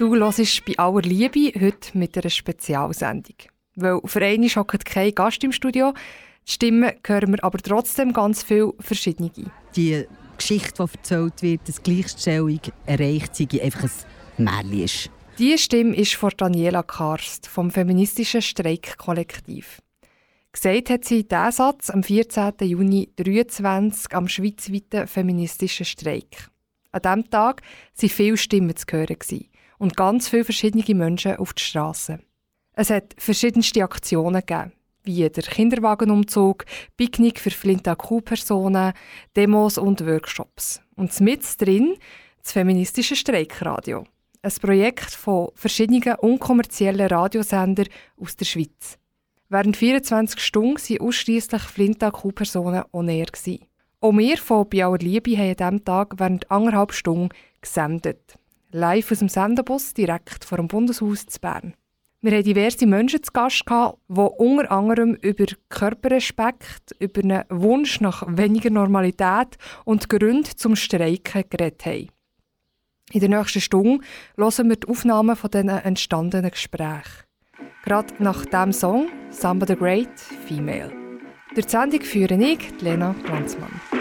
Du hörst bei aller Liebe heute mit einer Spezialsendung. Weil für einen hockt kein Gast im Studio, die Stimmen hören wir aber trotzdem ganz viel verschiedene. Die Geschichte, die erzählt wird, dass Gleichstellung erreicht sei, einfach ein Märchen ist. Diese Stimme ist von Daniela Karst vom feministischen Streikkollektiv. Gesagt hat sie diesen Satz am 14. Juni 2023 am schweizweiten feministischen Streik. An diesem Tag waren viele Stimmen zu hören und ganz viele verschiedene Menschen auf die Straße. Es hat verschiedenste Aktionen gegeben, wie der Kinderwagenumzug, Picknick für flinta personen Demos und Workshops. Und mit drin das feministische Streikradio. Ein Projekt von verschiedenen unkommerziellen Radiosendern aus der Schweiz. Während 24 Stunden waren ausschließlich Flinta-Q-Personen on air. Auch wir von Biauer Liebe haben an diesem Tag während anderthalb Stunden gesendet. Live aus dem Senderbus direkt vor dem Bundeshaus zu Bern. Wir hatten diverse Menschen zu Gast, die unter anderem über Körperrespekt, über einen Wunsch nach weniger Normalität und Gründe zum Streiken geredet haben. In der nächsten Stunde hören wir die Aufnahmen von diesen entstandenen Gesprächen. Gerade nach dem Song Samba the Great Female. Die Sendung führe ich, Lena Glanzmann.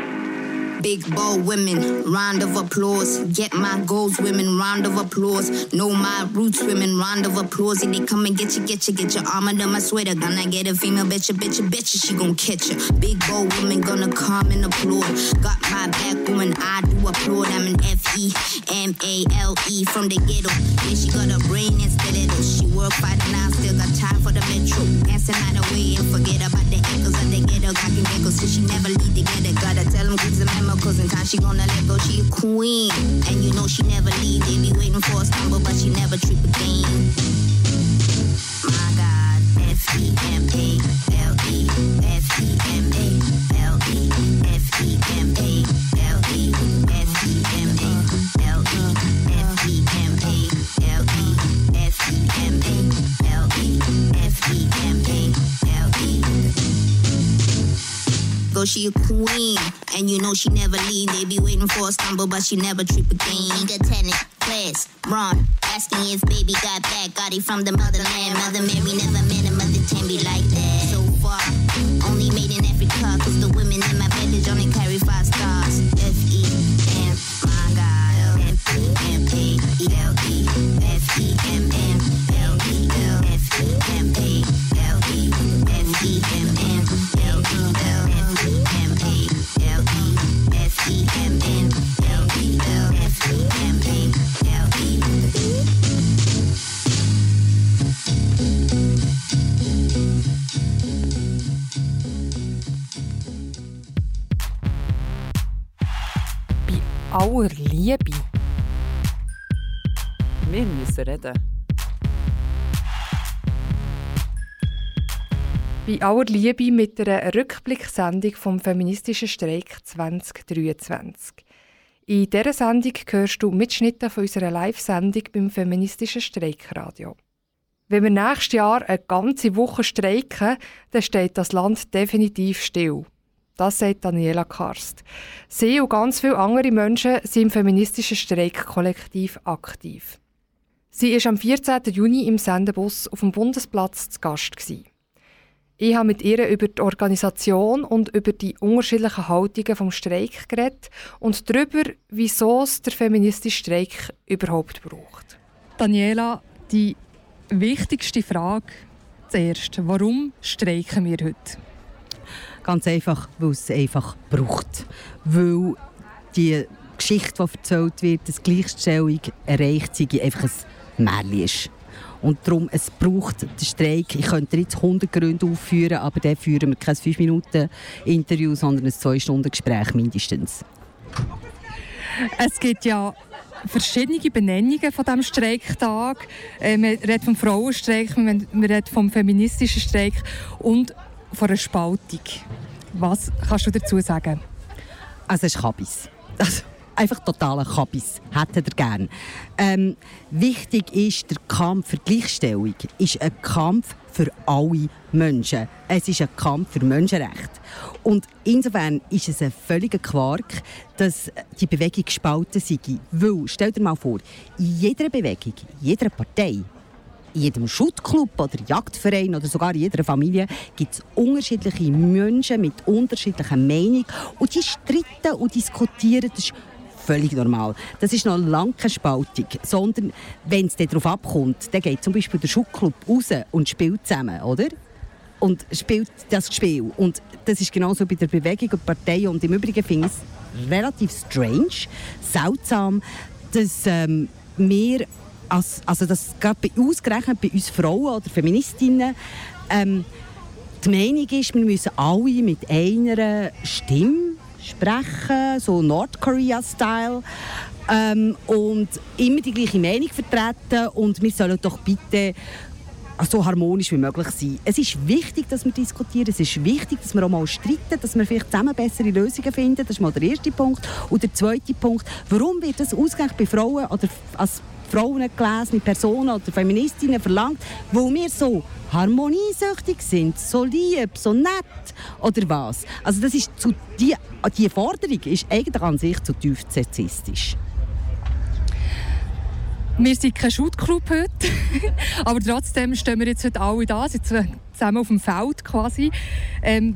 Big bold women, round of applause. Get my goals, women, round of applause. Know my roots, women, round of applause. If they come and get you, get you, get your arm under my sweater. Gonna get a female, bitch, a bitch, a bitch, she gon' catch you. Big bold women, gonna come and applaud. Got my back, woman, I applaud. I'm an F E M A L E from the ghetto. Yeah, she got a brain and stiletto. She work fighting now, still got time for the metro. Dancing out the way and forget about the echoes of the ghetto. Got can echo, so she never leave together. Gotta tell them, kids, remember cause in time she gonna let go, she a queen. And you know she never leave, they be waiting for a stumble, but she never trip again. My God, F E M A Go, she a queen, and you know she never leave. They be waiting for a stumble, but she never trip again. Nigga tenant, class, run, asking if baby got back. Got it from the motherland. Mother Mary never met a mother can be like that. Aller Liebe. Wir müssen reden. Bei aller Liebe mit einer Rückblicksendung vom feministischen Streik 2023. In dieser Sendung hörst du Mitschnitte von unserer Live-Sendung beim feministischen Streikradio. Wenn wir nächstes Jahr eine ganze Woche streiken, dann steht das Land definitiv still. Das sagt Daniela Karst. Sie und ganz viele andere Menschen sind im feministischen Streikkollektiv aktiv. Sie war am 14. Juni im Sendebus auf dem Bundesplatz zu Gast. Gewesen. Ich habe mit ihr über die Organisation und über die unterschiedlichen Haltungen vom Streik geredet und darüber, wieso es der feministische Streik überhaupt braucht. Daniela, die wichtigste Frage zuerst. Warum streiken wir heute? Ganz einfach, weil es einfach braucht. Weil die Geschichte, die erzählt wird, dass Gleichstellung erreicht sei, einfach ein Märchen ist. Und darum, es braucht den Streik. Ich könnte jetzt 100 Gründe aufführen, aber dann führen wir kein 5-Minuten-Interview, sondern ein 2-Stunden-Gespräch mindestens. Es gibt ja verschiedene Benennungen von diesem Streiktag. Äh, man redet vom Frauenstreik, man, redet vom feministischen Streik und von einer Spaltung. Was kannst du dazu sagen? Also es ist Kabis. Also, einfach totaler Kabis. Hätte er gern. Ähm, wichtig ist, der Kampf für Gleichstellung ist ein Kampf für alle Menschen. Es ist ein Kampf für Menschenrechte. Und insofern ist es ein völliger Quark, dass die Bewegung gespalten sei. Weil, stell dir mal vor, in jeder Bewegung, in jeder Partei, in jedem Schuttclub oder Jagdverein oder sogar in jeder Familie gibt es unterschiedliche Menschen mit unterschiedlichen Meinungen und die streiten und diskutieren. Das ist völlig normal. Das ist noch lange keine Spaltung, sondern wenn es darauf abkommt, dann geht zum Beispiel der Schuttclub raus und spielt zusammen, oder? Und spielt das Spiel. Und das ist genauso bei der Bewegung und Partei. Und im Übrigen finde ich es relativ strange, seltsam, dass ähm, wir als, also das gerade bei, ausgerechnet bei uns Frauen oder Feministinnen ähm, die Meinung ist, wir müssen alle mit einer Stimme sprechen, so Nordkorea-Style. Ähm, und immer die gleiche Meinung vertreten und wir sollen doch bitte so harmonisch wie möglich sein. Es ist wichtig, dass wir diskutieren, es ist wichtig, dass wir auch mal streiten, dass wir vielleicht zusammen bessere Lösungen finden. Das ist mal der erste Punkt. Und der zweite Punkt, warum wird das ausgerechnet bei Frauen oder als Frauen gelesene Personen oder Feministinnen verlangt, weil wir so harmoniesüchtig sind, so lieb, so nett oder was? Also das ist zu die, die Forderung ist eigentlich an sich zu tief sexistisch. Wir sind kein Shootclub heute, aber trotzdem stehen wir jetzt heute alle da, sitzen zusammen auf dem Feld quasi. Ähm,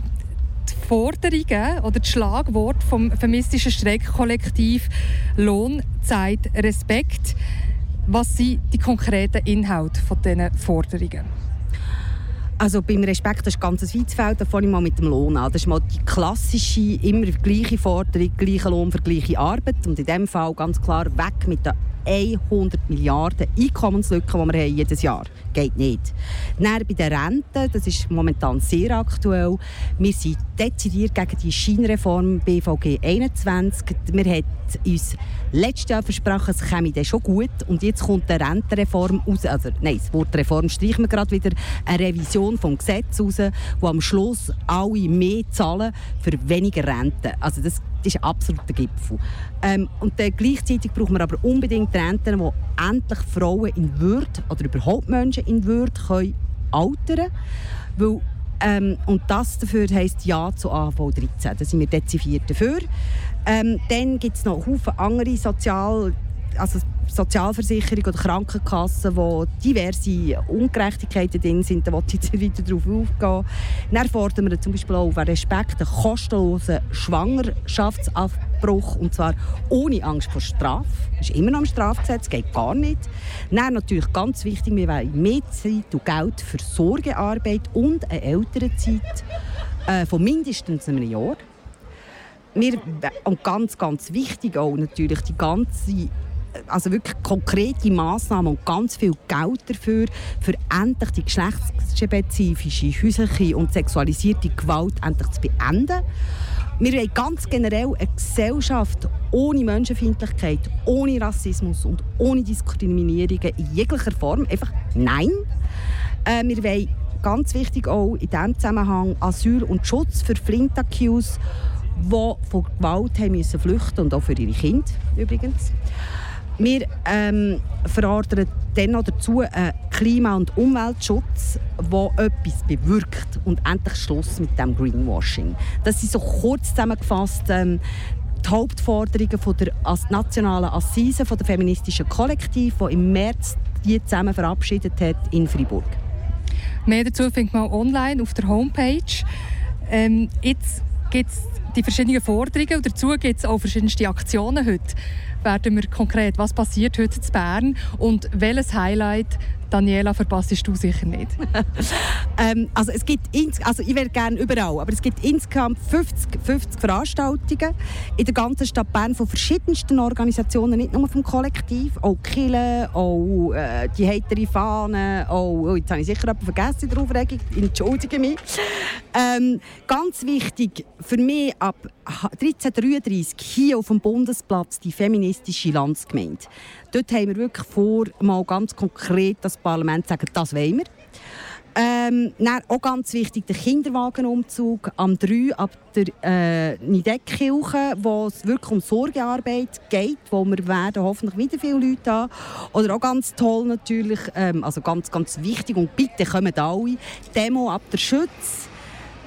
die Forderungen oder das Schlagwort vom feministischen Streikkollektiv Lohn, Zeit, Respekt was sind die konkreten Inhalte von diesen Forderungen? Also beim Respekt ist ganz ein weites Feld. Da fange ich mal mit dem Lohn an. Das ist mal die klassische, immer gleiche Forderung, gleicher Lohn für gleiche Arbeit. Und in diesem Fall ganz klar weg mit den 100 Milliarden Einkommenslücken, die wir haben jedes Jahr Geht nicht. Dann bei den Renten, das ist momentan sehr aktuell. Wir sind dezidiert gegen die Scheinreform BVG 21. Wir haben uns letztes Jahr versprochen, es käme dann schon gut. Und jetzt kommt eine Rentenreform raus. Also, nein, das Wort Reform streichen wir gerade wieder. Eine Revision vom Gesetz raus, wo am Schluss alle mehr zahlen für weniger Rente. Also das ist absolut der Gipfel. Ähm, und dann gleichzeitig brauchen wir aber unbedingt Renten, wo endlich Frauen in Würde oder überhaupt Menschen in Würde können altern können. Ähm, und das dafür heisst Ja zu AV 13. Da sind wir dezidiert dafür. Ähm, dann gibt es noch Haufen andere Sozial also Sozialversicherung oder Krankenkassen, wo diverse Ungerechtigkeiten drin sind, da will ich jetzt weiter darauf aufgehen. Dann fordern wir zum Beispiel auch Respekt, einen kostenlosen Schwangerschaftsabbruch, und zwar ohne Angst vor Strafe. Das ist immer noch im Strafgesetz, geht gar nicht. Dann natürlich ganz wichtig, wir wollen mehr Zeit und Geld für Sorgearbeit und eine Elternzeit äh, von mindestens einem Jahr. Wir, und ganz, ganz wichtig auch natürlich die ganze also wirklich konkrete Massnahmen und ganz viel Geld dafür, für endlich die geschlechtsspezifische, häusliche und sexualisierte Gewalt endlich zu beenden. Wir wollen ganz generell eine Gesellschaft ohne Menschenfeindlichkeit, ohne Rassismus und ohne Diskriminierung in jeglicher Form. Einfach nein. Äh, wir wollen ganz wichtig auch in diesem Zusammenhang Asyl und Schutz für Flint-Accused, die von Gewalt haben müssen flüchten und auch für ihre Kinder übrigens. Wir ähm, verordern dann dazu einen Klima- und Umweltschutz, der etwas bewirkt und endlich Schluss mit dem Greenwashing. Das sind so kurz zusammengefasst ähm, die Hauptforderungen von der nationalen Assise von der feministischen Kollektiv, die im März die zusammen verabschiedet hat in Freiburg. Mehr dazu findet man online auf der Homepage. Ähm, jetzt gibt es die verschiedenen Forderungen. Und dazu gibt es auch verschiedenste Aktionen heute. Werden wir konkret, was passiert heute in Bern? Und welches Highlight Daniela, verpasst du sicher nicht. ähm, also es gibt also ich wäre gerne überall, aber es gibt insgesamt 50, 50 Veranstaltungen in der ganzen Stadt Bern von verschiedensten Organisationen, nicht nur vom Kollektiv, auch Kille, auch äh, die heitere Fahne, auch, oh, jetzt habe ich sicher etwas vergessen in der Aufregung, entschuldige mich. Ähm, ganz wichtig für mich ab 1333 hier auf dem Bundesplatz die feministische Landsgemeinde. Dort haben wir wirklich vor, mal ganz konkret das Parlament zu sagen, das wollen wir. Ähm, dann auch ganz wichtig der Kinderwagenumzug am 3 ab der äh, Nideckkirche, wo es wirklich um Sorgearbeit geht, wo wir werden hoffentlich wieder viele Leute haben. Oder auch ganz toll natürlich, ähm, also ganz, ganz wichtig und bitte kommen alle, Demo ab der Schütz,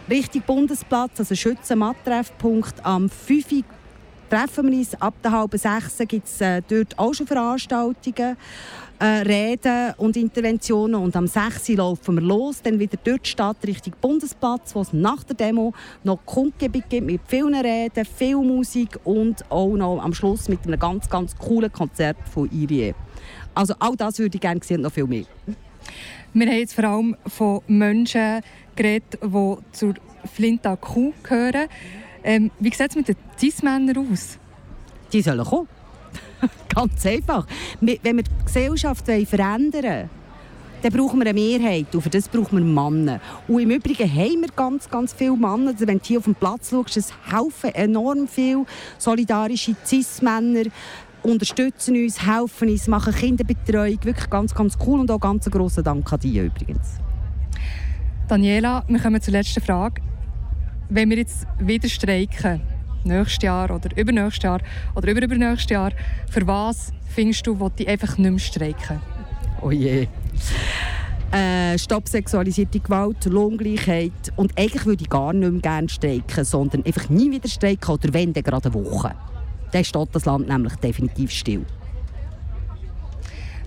Richtung Bundesplatz, also Schützenmattreffpunkt am 5 Uhr treffen wir uns. Ab der halben sechs gibt es äh, dort auch schon Veranstaltungen äh, Reden und Interventionen. Und am 6. laufen wir los, dann wieder die Stadt Richtung Bundesplatz, wo es nach der Demo noch Kundgebung gibt mit vielen Reden, viel Musik und auch noch am Schluss mit einem ganz, ganz coolen Konzert von Irie. Also all das würde ich gerne sehen und noch viel mehr. Wir haben jetzt vor allem von Menschen geredet, die zur Flinta Q gehören. Ähm, wie sieht es mit den Cis-Männern aus? Die sollen kommen. Ganz einfach. Wenn wir die Gesellschaft verändern wollen, dann brauchen wir eine Mehrheit. Und für das brauchen wir Männer. Und im Übrigen haben wir ganz, ganz viele Männer. Also wenn du hier auf den Platz schaust, es helfen enorm viele solidarische Cis-Männer unterstützen uns, helfen uns, machen Kinderbetreuung. Wirklich ganz, ganz cool und auch ganz grossen Dank an dich übrigens. Daniela, wir kommen zur letzten Frage. Wenn wir jetzt wieder streiken, nächstes Jahr oder übernächstes Jahr oder überübernächstes Jahr, für was findest du, wo die einfach nicht mehr streiken? Oh je. Äh, Stopp sexualisierte Gewalt, Lohngleichheit. Und eigentlich würde ich gar nicht mehr gerne streiken, sondern einfach nie wieder streiken oder wenn, dann gerade eine Woche. Dann steht das Land nämlich definitiv still.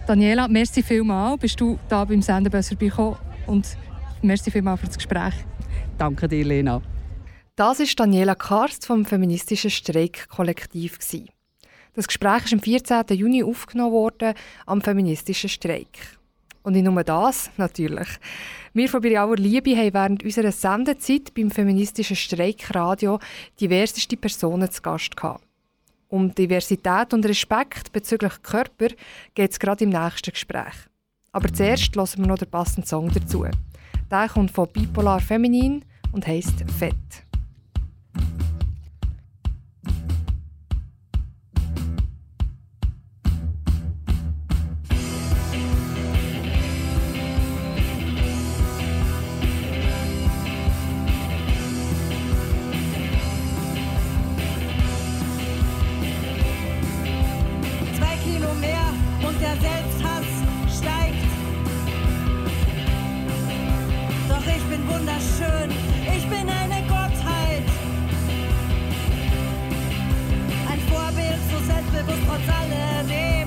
Daniela, merci vielmals, bist du da beim Senderbus vorbeigekommen und merci vielmals für das Gespräch. Danke dir, Lena. Das ist Daniela Karst vom feministischen Streikkollektiv. Das Gespräch ist am 14. Juni aufgenommen worden am feministischen Streik. Und nicht nur das, natürlich. Wir von Biriauer Liebe haben während unserer Sendezeit beim feministischen Streikradio diverseste Personen zu Gast gehabt. Um Diversität und Respekt bezüglich Körper geht es gerade im nächsten Gespräch. Aber zuerst hören wir noch den passenden Song dazu. Der kommt von Bipolar Feminin und heißt Fett. wunderschön. Ich bin eine Gottheit. Ein Vorbild, so selbstbewusst trotz alledem.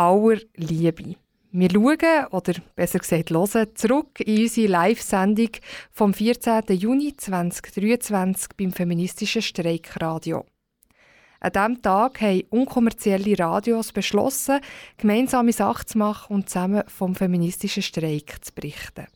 Aller Liebe. Wir schauen, oder besser gesagt hören, zurück in unsere Live-Sendung vom 14. Juni 2023 beim feministischen Streikradio. An diesem Tag haben unkommerzielle Radios beschlossen, gemeinsame Sachen zu machen und zusammen vom feministischen Streik zu berichten.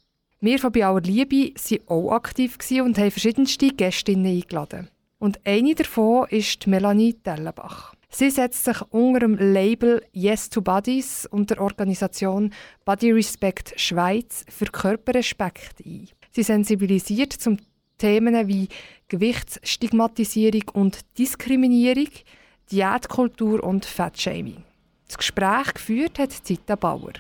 Wir von «Bei aller Liebe» waren auch aktiv und haben verschiedenste Gästinnen eingeladen. Und eine davon ist Melanie Dellenbach. Sie setzt sich unter dem Label Yes to Bodies und der Organisation Body Respect Schweiz für Körperrespekt ein. Sie sensibilisiert zum Themen wie Gewichtsstigmatisierung und Diskriminierung, Diätkultur und Fettshaming. Das Gespräch geführt hat Zita Bauer.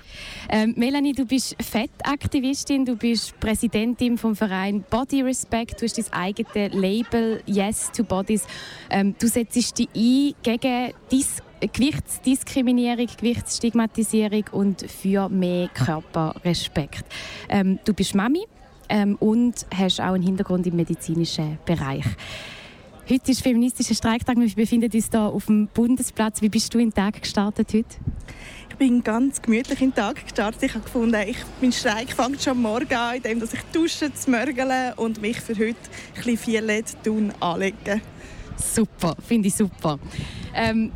Ähm, Melanie, du bist Fettaktivistin, du bist Präsidentin vom Verein Body Respect, du hast dein eigenes Label Yes to Bodies. Ähm, du setzt dich ein gegen Dis Gewichtsdiskriminierung, Gewichtsstigmatisierung und für mehr Körperrespekt. Ähm, du bist Mami ähm, und hast auch einen Hintergrund im medizinischen Bereich. Heute ist feministischer Streiktag. Wir befinden uns hier auf dem Bundesplatz. Wie bist du in den Tag gestartet heute? Ich bin ganz gemütlich in den Tag gestartet. Ich habe gefunden, ich, mein Streik fängt schon morgen an, indem ich dusche, zmörgele und mich für heute ein bisschen Violet anlege. Super, finde ich super. Ähm,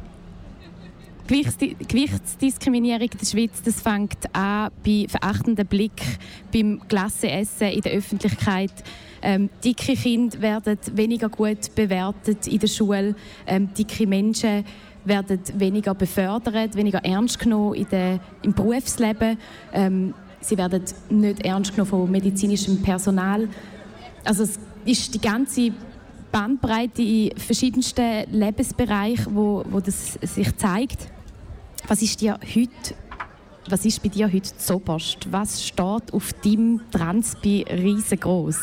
Gewichtsdiskriminierung in der Schweiz das fängt an bei verachtendem Blick beim Klassenessen in der Öffentlichkeit ähm, dicke Kinder werden weniger gut bewertet in der Schule. Ähm, dicke Menschen werden weniger befördert, weniger ernst genommen in der, im Berufsleben. Ähm, sie werden nicht ernst genommen von medizinischem Personal. Also es ist die ganze Bandbreite in verschiedensten Lebensbereichen, wo, wo das sich zeigt. Was ist dir heute was ist bei dir heute zoberst? Was steht auf deinem Transpi riesengroß?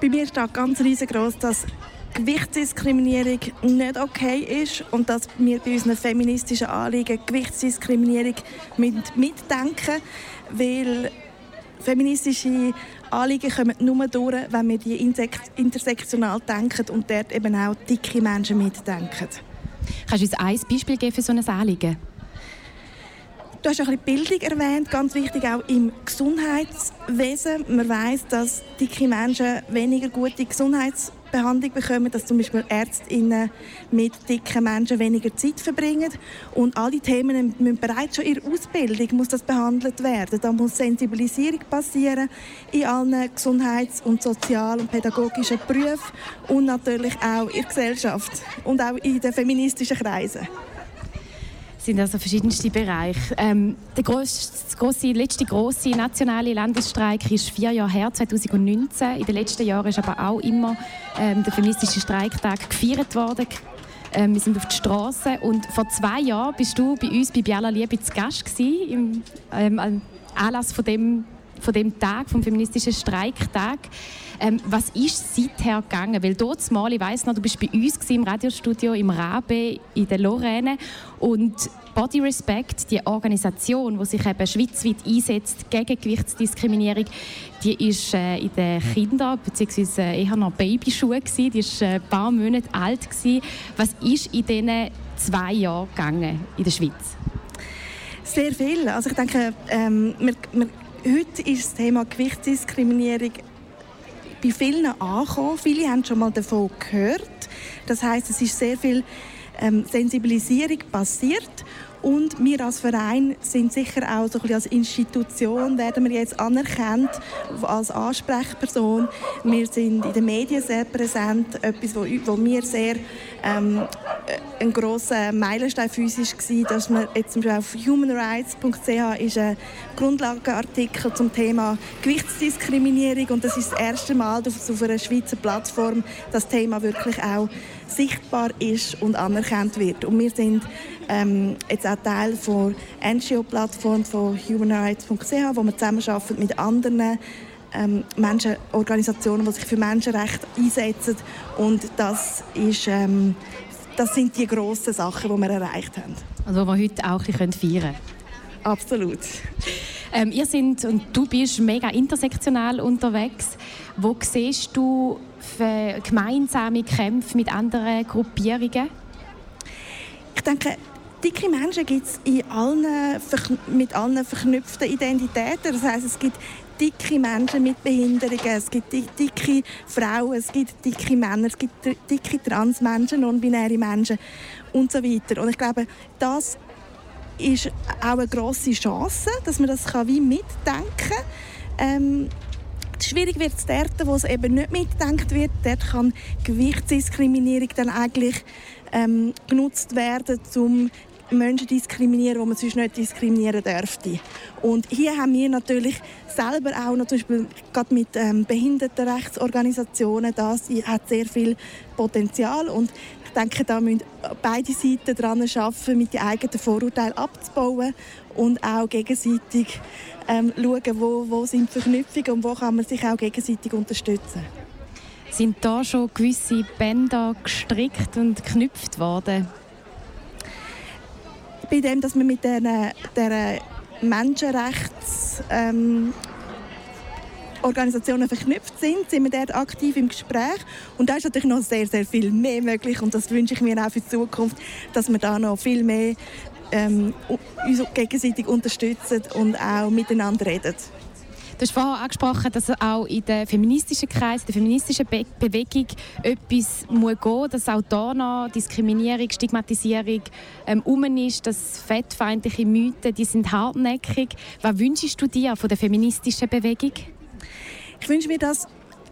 Bei mir steht ganz riesengroß, dass Gewichtsdiskriminierung nicht okay ist und dass wir bei unseren feministischen Anliegen Gewichtsdiskriminierung mitdenken weil feministische Anliegen kommen nur durch, wenn wir die intersektional denken und dort eben auch dicke Menschen mitdenken. Kannst du uns ein Beispiel geben für so ein Anliegen? Du hast ein bisschen Bildung erwähnt, ganz wichtig auch im Gesundheitswesen. Man weiß, dass dicke Menschen weniger gute Gesundheitsbehandlung bekommen, dass zum Beispiel Ärztinnen mit dicken Menschen weniger Zeit verbringen. Und all die Themen müssen bereits schon in der Ausbildung muss das behandelt werden. Da muss Sensibilisierung passieren in allen Gesundheits- und Sozial- und pädagogischen Berufen und natürlich auch in der Gesellschaft und auch in den feministischen Kreisen sind also verschiedenste Bereiche. Ähm, der grosse, grosse, letzte große nationale Landesstreik ist vier Jahre her, 2019. In den letzten Jahren ist aber auch immer ähm, der feministische Streiktag gefeiert worden. Ähm, wir sind auf die Straße und vor zwei Jahren bist du bei uns bei Biala Liebe zu Gast gewesen, im ähm, Anlass von dem, von dem Tag, vom feministischen Streiktag. Ähm, was ist seither gegangen? Weil dort mal, ich weiss noch, du bist bei uns im Radiostudio im Rabe in der Lorraine und Body Respect, die Organisation, die sich eben schweizweit einsetzt gegen Gewichtsdiskriminierung, die ist äh, in den Kindern bzw. eher noch Babyschuhen gewesen, die ist äh, ein paar Monate alt gewesen. Was ist in diesen zwei Jahren gegangen in der Schweiz? Sehr viel. Also ich denke, ähm, wir, wir, heute ist das Thema Gewichtsdiskriminierung bei vielen angekommen. Viele haben schon mal davon gehört. Das heißt, es ist sehr viel ähm, Sensibilisierung passiert. Und wir als Verein sind sicher auch so ein als Institution, werden wir jetzt anerkannt als Ansprechperson. Wir sind in den Medien sehr präsent, etwas, wo, wo wir sehr ähm, äh, ein grosser Meilenstein für uns war, dass wir jetzt zum Beispiel auf humanrights.ch ist ein Grundlagenartikel zum Thema Gewichtsdiskriminierung und das ist das erste Mal dass auf einer Schweizer Plattform das Thema wirklich auch sichtbar ist und anerkannt wird. Und wir sind ähm, jetzt auch Teil der NGO-Plattform von humanrights.ch, wo wir zusammenarbeiten mit anderen ähm, Menschenorganisationen, die sich für Menschenrechte einsetzen. Und das, ist, ähm, das sind die grossen Sachen, die wir erreicht haben. Also die wir heute auch ein bisschen feiern können. Absolut. Ähm, ihr sind und du bist mega intersektional unterwegs. Wo siehst du gemeinsame Kämpfe mit anderen Gruppierungen? Ich denke, dicke Menschen gibt es mit allen verknüpften Identitäten. Das heißt, es gibt dicke Menschen mit Behinderungen, es gibt dicke Frauen, es gibt dicke Männer, es gibt dicke Transmenschen, non-binäre Menschen und so weiter. Und ich glaube, das ist auch eine grosse Chance, dass man das wie mitdenken kann. Ähm, schwierig wird es dort, wo es eben nicht mitgedacht wird. Dort kann Gewichtsdiskriminierung dann eigentlich ähm, genutzt werden, um Menschen diskriminieren, die man sonst nicht diskriminieren dürfte. Und hier haben wir natürlich selber auch zum Beispiel gerade mit ähm, Behindertenrechtsorganisationen, das hat sehr viel Potenzial und ich denke, da müssen beide Seiten daran arbeiten, mit den eigenen Vorurteilen abzubauen und auch gegenseitig ähm, schauen, wo, wo sind Verknüpfungen und wo kann man sich auch gegenseitig unterstützen. Sind da schon gewisse Bänder gestrickt und geknüpft worden? bei dem, dass wir mit diesen, diesen Menschenrechts ähm, Organisationen verknüpft sind, sind wir dort aktiv im Gespräch. Und da ist natürlich noch sehr, sehr viel mehr möglich. Und das wünsche ich mir auch für die Zukunft, dass wir da noch viel mehr ähm, uns gegenseitig unterstützen und auch miteinander reden. Du hast vorhin angesprochen, dass auch in den feministischen Kreisen, in der feministischen Be Bewegung etwas muss gehen dass auch da noch Diskriminierung, Stigmatisierung ähm, um ist, dass fettfeindliche Mythen, die sind hartnäckig. Was wünschst du dir von der feministischen Bewegung? Ich wünsche mir, dass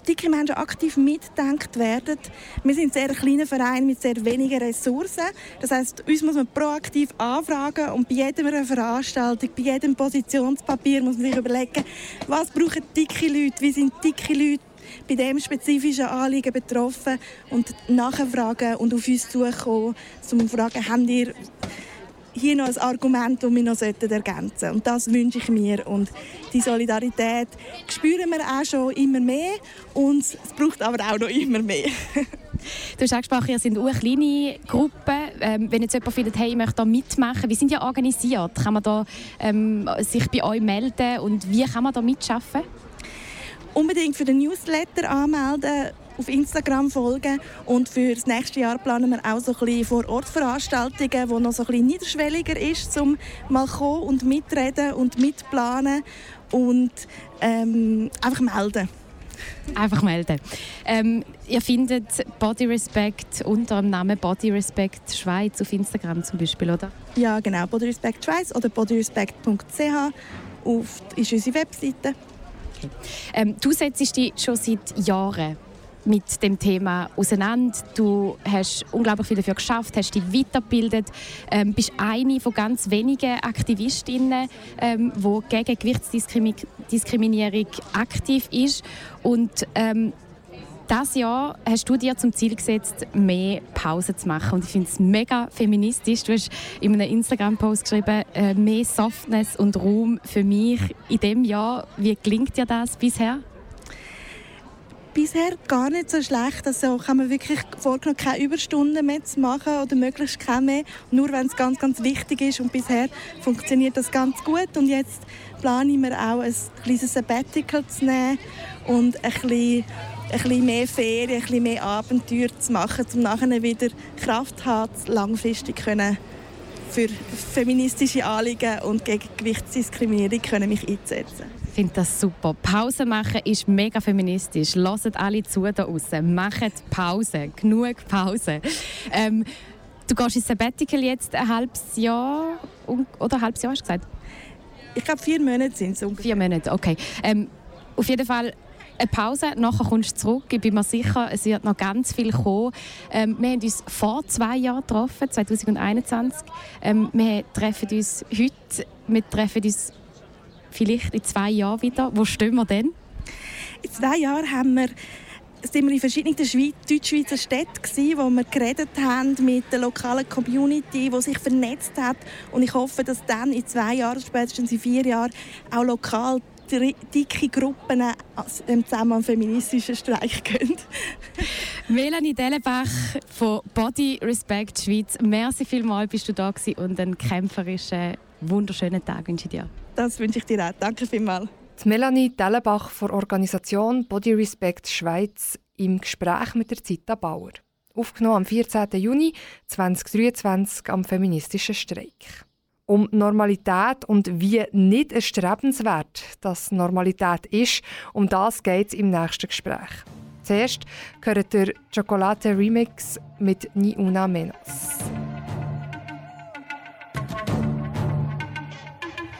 dicke Menschen aktiv mitdenkt werden. Wir sind ein sehr kleiner Verein mit sehr wenigen Ressourcen. Das heißt, uns muss man proaktiv anfragen und bei jeder Veranstaltung, bei jedem Positionspapier muss man sich überlegen, was brauchen dicke Leute, wie sind dicke Leute bei dem spezifischen Anliegen betroffen und nachfragen und auf uns zukommen, um zu fragen, haben ihr hier noch ein Argument, das wir noch ergänzen sollten. Und das wünsche ich mir. Und die Solidarität spüren wir auch schon immer mehr und es braucht aber auch noch immer mehr. Du hast angesprochen, ihr seid eine kleine Gruppe. Ähm, wenn jetzt jemand findet, hey, ich möchte da mitmachen, wie sind ihr organisiert? Kann man da, ähm, sich bei euch melden und wie kann man da mitschaffen? Unbedingt für den Newsletter anmelden auf Instagram folgen. Und für das nächste Jahr planen wir auch so ein bisschen Vor-Ort-Veranstaltungen, wo noch so ein bisschen niederschwelliger ist, um mal kommen und mitreden und mitplanen und ähm, einfach melden. Einfach melden. Ähm, ihr findet Body Respect unter dem Namen Body Respect Schweiz auf Instagram zum Beispiel, oder? Ja, genau. Body Respect Schweiz oder bodyrespect.ch ist unsere Webseite. Okay. Ähm, du setzt dich schon seit Jahren mit dem Thema auseinander. Du hast unglaublich viel dafür geschafft, hast dich weitergebildet, ähm, bist eine von ganz wenigen Aktivistinnen, ähm, wo gegen Gewichtsdiskriminierung aktiv ist und ähm, das Jahr hast du dir zum Ziel gesetzt, mehr Pause zu machen. Und ich finde es mega feministisch. Du hast in einem Instagram-Post geschrieben, äh, mehr Softness und Raum für mich in dem Jahr. Wie gelingt dir das bisher? Bisher gar nicht so schlecht. Also kann man wirklich vorgenommen, keine Überstunden mehr zu machen oder möglichst keine mehr. Nur wenn es ganz, ganz wichtig ist. Und bisher funktioniert das ganz gut. Und jetzt plane ich mir auch ein kleines Sabbatical zu nehmen und ein bisschen, ein bisschen mehr Ferien, ein bisschen mehr Abenteuer zu machen, um nachher wieder Kraft zu haben, langfristig können für feministische Anliegen und gegen Gewichtsdiskriminierung können mich einsetzen ich finde das super. Pause machen ist mega feministisch. Lasst alle zu da draußen. Macht Pause. Genug Pause. Ähm, du gehst ins Sabbatical jetzt ein halbes Jahr oder ein halbes Jahr hast du gesagt? Ich glaube vier Monate sind es ungefähr. Vier Monate, okay. Ähm, auf jeden Fall eine Pause, nachher kommst du zurück. Ich bin mir sicher, es wird noch ganz viel kommen. Ähm, wir haben uns vor zwei Jahren getroffen, 2021. Ähm, wir treffen uns heute, wir treffen uns vielleicht in zwei Jahren wieder? Wo stehen wir denn? In zwei Jahren haben wir sind wir in verschiedenen Deutschschweizer Städten gewesen, wo wir geredet haben mit der lokalen Community, die sich vernetzt hat. Und ich hoffe, dass dann in zwei Jahren, spätestens in vier Jahren, auch lokal dicke Gruppen ähm, zusammen am feministischen Streik gehen. Melanie Dellenbach von Body Respect Schweiz, merci vielmals, bist du da gewesen und einen kämpferischen, wunderschönen Tag wünsche ich dir. Das wünsche ich dir auch. Danke vielmals. Die Melanie Dellenbach von Organisation Body Respect Schweiz im Gespräch mit der Zita Bauer. Aufgenommen am 14. Juni 2023 am feministischen Streik. Um Normalität und wie nicht erstrebenswert das Normalität ist, um das geht es im nächsten Gespräch. Zuerst gehört der Chocolate Remix mit Ni Una Menos.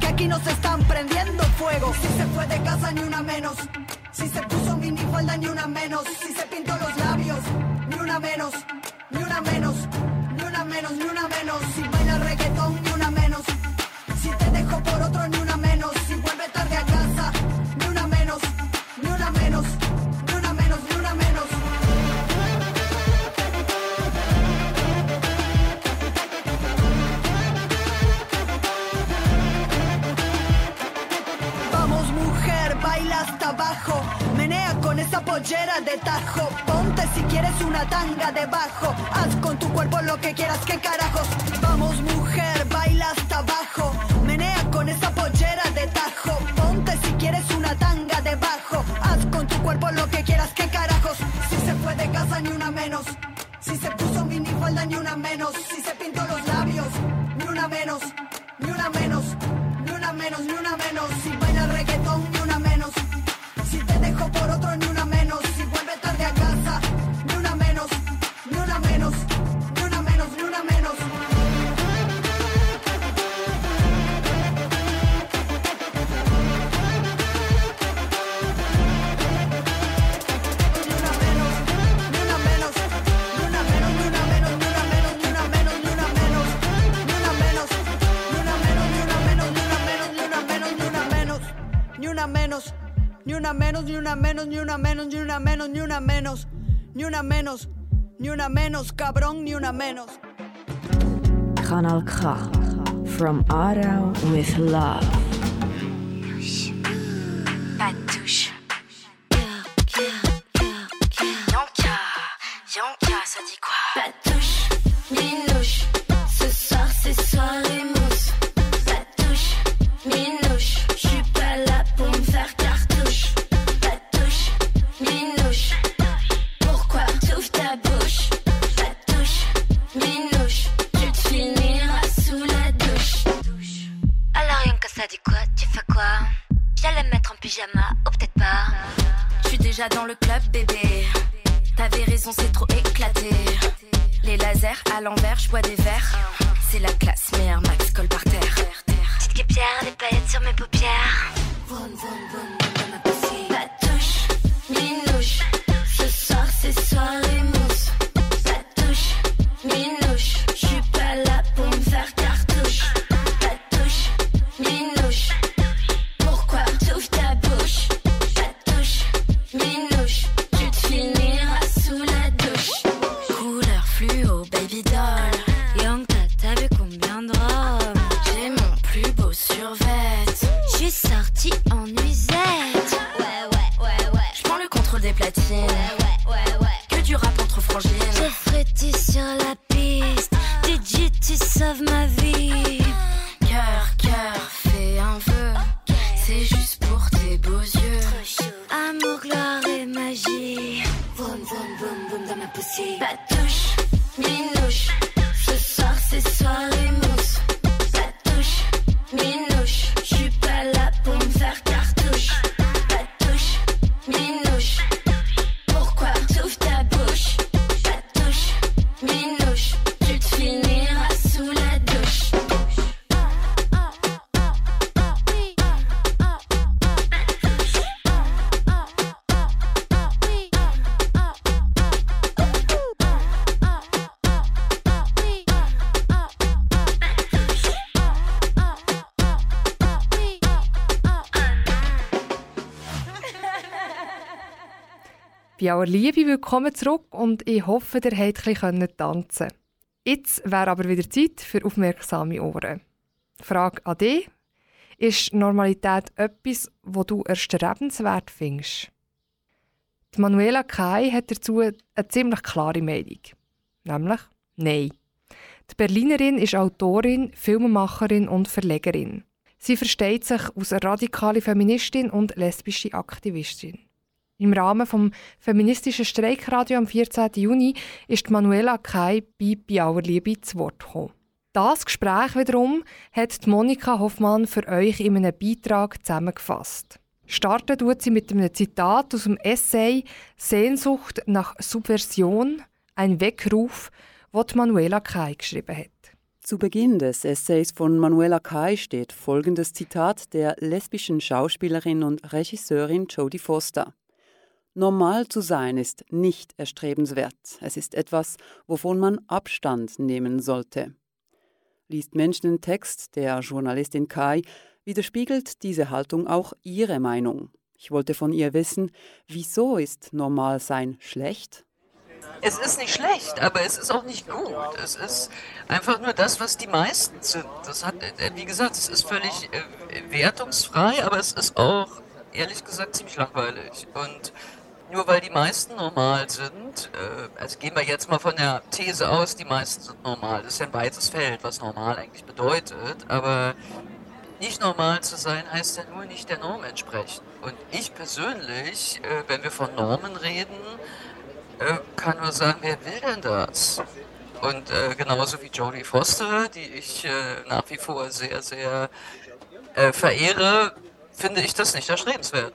Que aquí nos están prendiendo fuego. Si se fue de casa, ni una menos. Si se puso minifalda, ni una menos. Si se pintó los labios, ni una menos. Ni una menos. Ni una menos, ni una menos. Si baila pollera de tajo, ponte si quieres una tanga debajo, haz con tu cuerpo lo que quieras, que carajos. Ni una menos, ni una menos, ni una menos, ni una menos, ni una menos, ni una menos, cabrón, ni una menos. Kanal K. From Aarau with love. Bei aller Liebe willkommen zurück und ich hoffe, ihr habt ein bisschen tanzen Jetzt wäre aber wieder Zeit für aufmerksame Ohren. Frage an dich. Ist Normalität etwas, wo du erstrebenswert findest? Die Manuela Kai hat dazu eine ziemlich klare Meinung. Nämlich Nein. Die Berlinerin ist Autorin, Filmemacherin und Verlegerin. Sie versteht sich als radikale Feministin und lesbische Aktivistin. Im Rahmen vom feministischen Streikradio am 14. Juni ist Manuela Kai bei «Bei Liebe» zu Wort gekommen. Das Gespräch wiederum hat Monika Hoffmann für euch in einem Beitrag zusammengefasst. Starten tut sie mit einem Zitat aus dem Essay «Sehnsucht nach Subversion», ein Weckruf, das Manuela Kai geschrieben hat. Zu Beginn des Essays von Manuela Kai steht folgendes Zitat der lesbischen Schauspielerin und Regisseurin Jodie Foster. Normal zu sein ist nicht erstrebenswert. Es ist etwas, wovon man Abstand nehmen sollte. Liest Mensch den Text der Journalistin Kai, widerspiegelt diese Haltung auch ihre Meinung. Ich wollte von ihr wissen, wieso ist Normalsein schlecht? Es ist nicht schlecht, aber es ist auch nicht gut. Es ist einfach nur das, was die meisten sind. Das hat, äh, wie gesagt, es ist völlig äh, wertungsfrei, aber es ist auch, ehrlich gesagt, ziemlich langweilig. Und nur weil die meisten normal sind, äh, also gehen wir jetzt mal von der These aus, die meisten sind normal. Das ist ja ein weites Feld, was normal eigentlich bedeutet. Aber nicht normal zu sein heißt ja nur nicht der Norm entsprechen. Und ich persönlich, äh, wenn wir von Normen reden, äh, kann nur sagen, wer will denn das? Und äh, genauso wie Jodie Foster, die ich äh, nach wie vor sehr, sehr äh, verehre, finde ich das nicht erstrebenswert.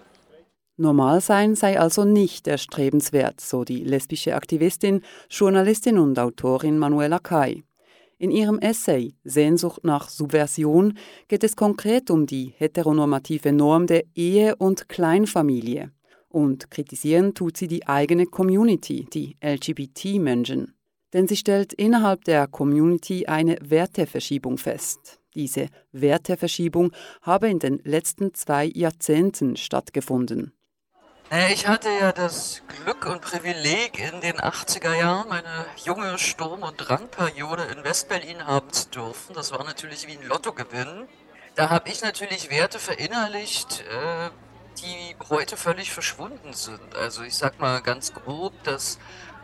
Normal sein sei also nicht erstrebenswert, so die lesbische Aktivistin, Journalistin und Autorin Manuela Kai. In ihrem Essay Sehnsucht nach Subversion geht es konkret um die heteronormative Norm der Ehe und Kleinfamilie. Und kritisieren tut sie die eigene Community, die LGBT-Menschen. Denn sie stellt innerhalb der Community eine Werteverschiebung fest. Diese Werteverschiebung habe in den letzten zwei Jahrzehnten stattgefunden. Ich hatte ja das Glück und Privileg, in den 80er Jahren meine junge Sturm- und Drangperiode in Westberlin haben zu dürfen. Das war natürlich wie ein Lottogewinn. Da habe ich natürlich Werte verinnerlicht, äh, die heute völlig verschwunden sind. Also ich sag mal ganz grob, das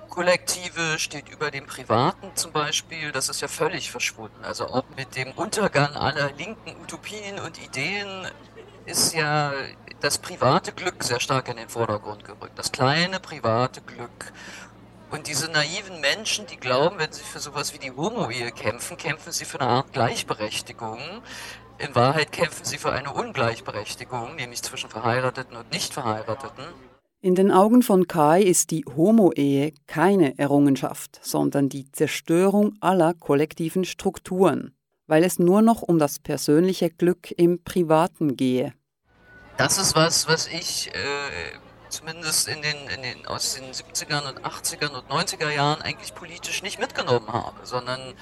Kollektive steht über dem Privaten zum Beispiel, das ist ja völlig verschwunden. Also auch mit dem Untergang aller linken Utopien und Ideen ist ja das private Glück sehr stark in den Vordergrund gerückt. Das kleine private Glück. Und diese naiven Menschen, die glauben, wenn sie für sowas wie die Homo-Ehe kämpfen, kämpfen sie für eine Art Gleichberechtigung. In Wahrheit kämpfen sie für eine Ungleichberechtigung, nämlich zwischen Verheirateten und Nicht-Verheirateten. In den Augen von Kai ist die Homo-Ehe keine Errungenschaft, sondern die Zerstörung aller kollektiven Strukturen, weil es nur noch um das persönliche Glück im Privaten gehe. Das ist was, was ich äh, zumindest in den, in den, aus den 70ern und 80ern und 90er Jahren eigentlich politisch nicht mitgenommen habe, sondern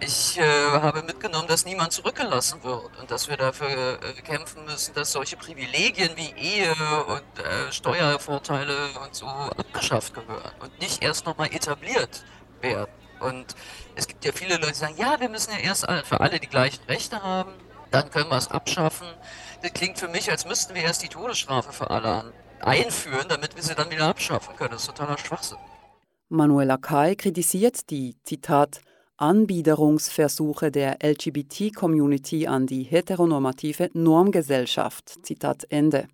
ich äh, habe mitgenommen, dass niemand zurückgelassen wird und dass wir dafür äh, kämpfen müssen, dass solche Privilegien wie Ehe und äh, Steuervorteile und so abgeschafft gehören und nicht erst nochmal etabliert werden. Und es gibt ja viele Leute, die sagen, ja, wir müssen ja erst für alle die gleichen Rechte haben, dann können wir es abschaffen. Das klingt für mich, als müssten wir erst die Todesstrafe für alle einführen, damit wir sie dann wieder abschaffen können. Das ist totaler Schwachsinn. Manuela Kai kritisiert die, Zitat, Anbiederungsversuche der LGBT-Community an die heteronormative Normgesellschaft. Zitat Ende.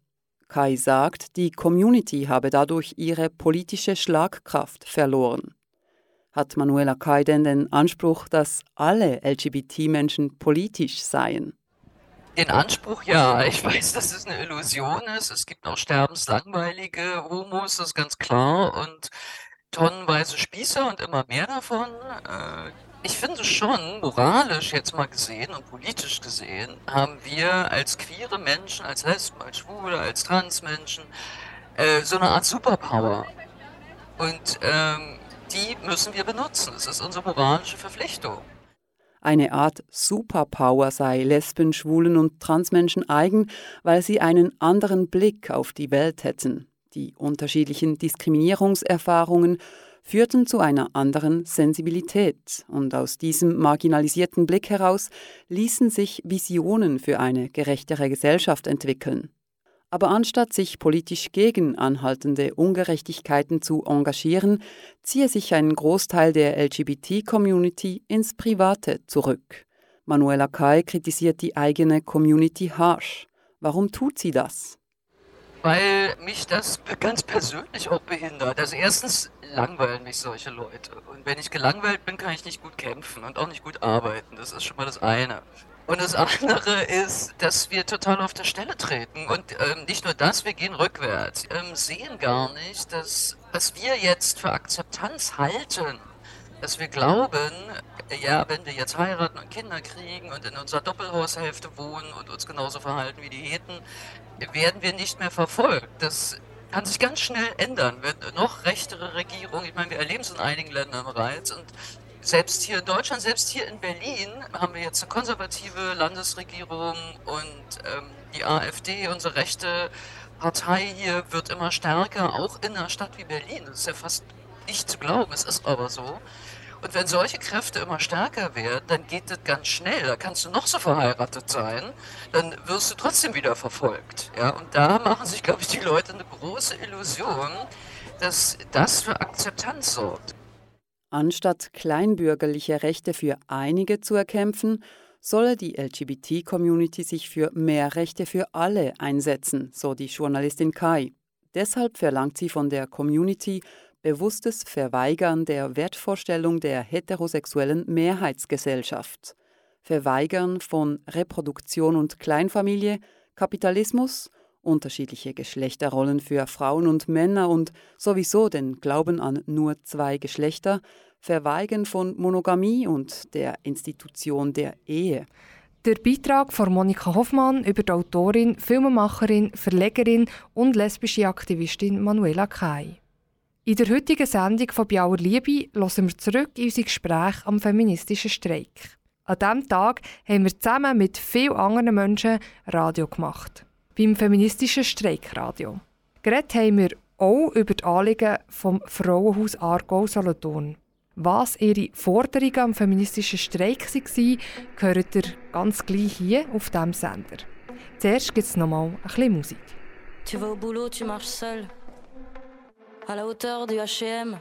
Kai sagt, die Community habe dadurch ihre politische Schlagkraft verloren. Hat Manuela Kai denn den Anspruch, dass alle LGBT-Menschen politisch seien? Den Anspruch, ja. Ich weiß, dass es eine Illusion ist. Es gibt auch sterbenslangweilige Homos, das ist ganz klar. Und tonnenweise Spießer und immer mehr davon. Äh, ich finde schon, moralisch jetzt mal gesehen und politisch gesehen, haben wir als queere Menschen, als Lesben, als Schwule, als Transmenschen äh, so eine Art Superpower. Und ähm, die müssen wir benutzen. Das ist unsere moralische Verpflichtung. Eine Art Superpower sei Lesben, Schwulen und Transmenschen eigen, weil sie einen anderen Blick auf die Welt hätten. Die unterschiedlichen Diskriminierungserfahrungen führten zu einer anderen Sensibilität, und aus diesem marginalisierten Blick heraus ließen sich Visionen für eine gerechtere Gesellschaft entwickeln. Aber anstatt sich politisch gegen anhaltende Ungerechtigkeiten zu engagieren, ziehe sich ein Großteil der LGBT-Community ins Private zurück. Manuela Kai kritisiert die eigene Community harsch. Warum tut sie das? Weil mich das ganz persönlich auch behindert. Also erstens langweilen mich solche Leute. Und wenn ich gelangweilt bin, kann ich nicht gut kämpfen und auch nicht gut arbeiten. Das ist schon mal das eine. Und das andere ist, dass wir total auf der Stelle treten. Und ähm, nicht nur das, wir gehen rückwärts. Ähm, sehen gar nicht, dass was wir jetzt für Akzeptanz halten, dass wir glauben, ja, wenn wir jetzt heiraten und Kinder kriegen und in unserer Doppelhaushälfte wohnen und uns genauso verhalten wie die Heten, werden wir nicht mehr verfolgt. Das kann sich ganz schnell ändern, wenn noch rechtere Regierungen, ich meine, wir erleben es in einigen Ländern bereits und selbst hier in Deutschland, selbst hier in Berlin haben wir jetzt eine konservative Landesregierung und ähm, die AfD, unsere rechte Partei hier, wird immer stärker, auch in einer Stadt wie Berlin. Das ist ja fast nicht zu glauben, es ist aber so. Und wenn solche Kräfte immer stärker werden, dann geht das ganz schnell. Da kannst du noch so verheiratet sein, dann wirst du trotzdem wieder verfolgt. Ja? Und da machen sich, glaube ich, die Leute eine große Illusion, dass das für Akzeptanz sorgt. Anstatt kleinbürgerliche Rechte für einige zu erkämpfen, solle die LGBT-Community sich für mehr Rechte für alle einsetzen, so die Journalistin Kai. Deshalb verlangt sie von der Community bewusstes Verweigern der Wertvorstellung der heterosexuellen Mehrheitsgesellschaft, Verweigern von Reproduktion und Kleinfamilie, Kapitalismus, unterschiedliche Geschlechterrollen für Frauen und Männer und sowieso den Glauben an nur zwei Geschlechter, Verweigern von Monogamie und der Institution der Ehe. Der Beitrag von Monika Hoffmann über die Autorin, Filmemacherin, Verlegerin und lesbische Aktivistin Manuela Kai. In der heutigen Sendung von Biauer Liebe hören wir zurück in unser Gespräch am feministischen Streik. An diesem Tag haben wir zusammen mit vielen anderen Menschen Radio gemacht. Beim feministischen Streikradio. Geredet haben wir auch über die Anliegen vom Frauenhaus Aargau Solothurn. Was ihre Forderungen am feministischen Streik waren, hört ihr ganz gleich hier auf diesem Sender. Zuerst gibt es nochmal ein bisschen Musik. Tu vas au boulot, tu marches seul. à la hauteur du HM.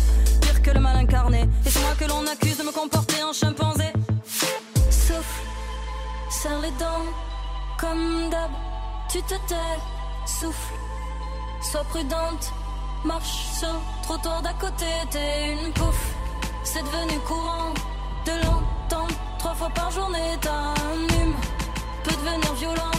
Pire que le mal incarné. Et c'est moi que l'on accuse de me comporter en chimpanzé. Souffle, serre les dents, comme d'hab. Tu te tais, souffle, sois prudente. Marche sur le trottoir d'à côté, t'es une pouffe. C'est devenu courant de l'entendre trois fois par journée. Ta hume peut devenir violent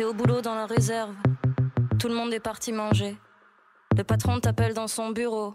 T'es au boulot dans la réserve. Tout le monde est parti manger. Le patron t'appelle dans son bureau.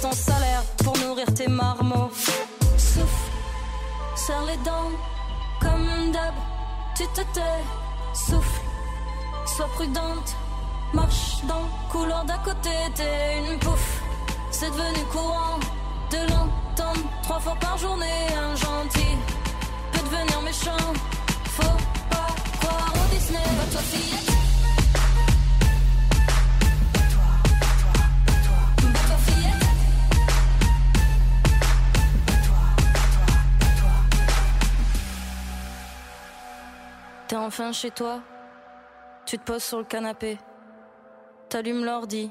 Ton salaire pour nourrir tes marmots. Souffle, serre les dents, comme d'hab. Tu te tais, souffle, sois prudente. Marche dans le couloir d'à côté, t'es une pouffe. C'est devenu courant de l'entendre trois fois par journée. Un gentil peut devenir méchant. Faut pas croire au Disney, va toi fillette. Enfin chez toi? Tu te poses sur le canapé. T'allumes l'ordi.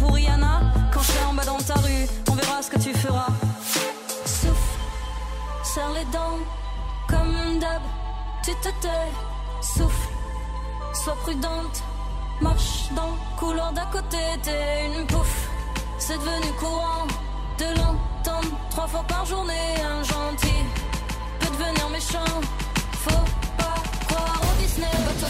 pour Rihanna quand je serai en bas dans ta rue. On verra ce que tu feras. Souffle, serre les dents, comme d'hab. Tu te tais, souffle, sois prudente. Marche dans le couloir d'à côté, t'es une pouffe. C'est devenu courant de l'entendre trois fois par journée. Un gentil peut devenir méchant. Faut pas croire au Disney, pas toi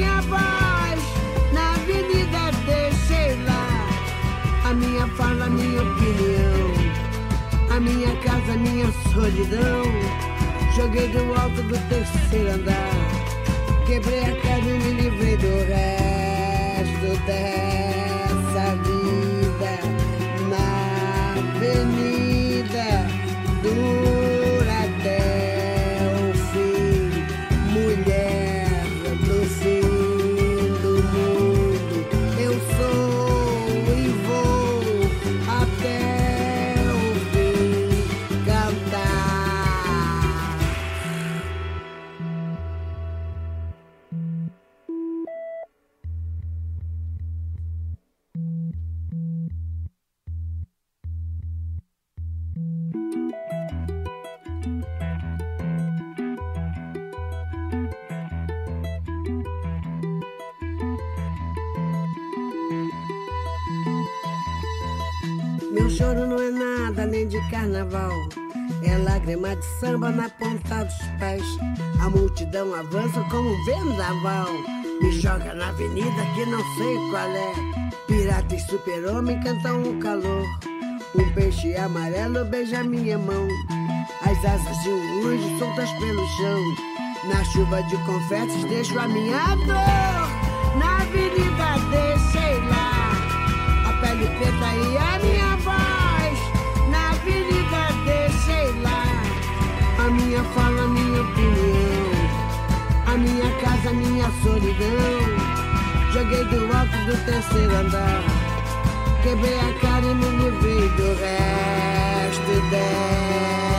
minha opinião. A minha casa, a minha solidão. Joguei do alto do terceiro andar. Quebrei a cara e me livrei do resto dessa vida. Na avenida multidão avança como um vendaval. Me joga na avenida que não sei qual é. Pirata e super-homem cantam o calor. Um peixe amarelo beija minha mão. As asas de um anjo soltas pelo chão. Na chuva de confetes deixo a minha dor. Na avenida do terceiro andar. Quebrei a cara e me livrei do resto dessa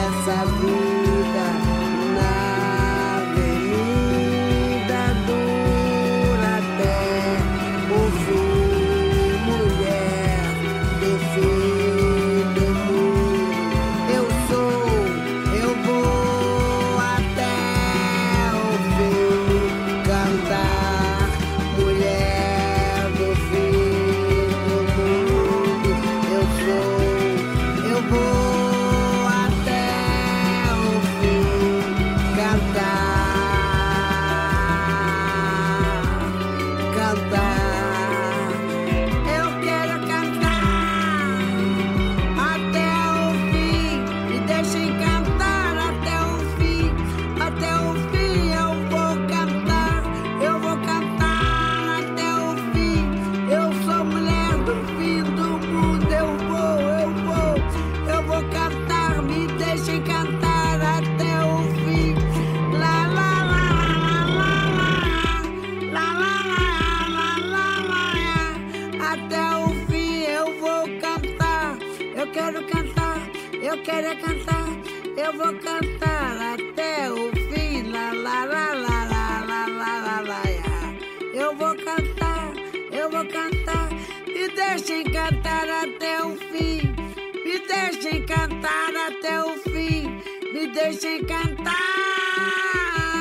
o fim. Me deixem cantar,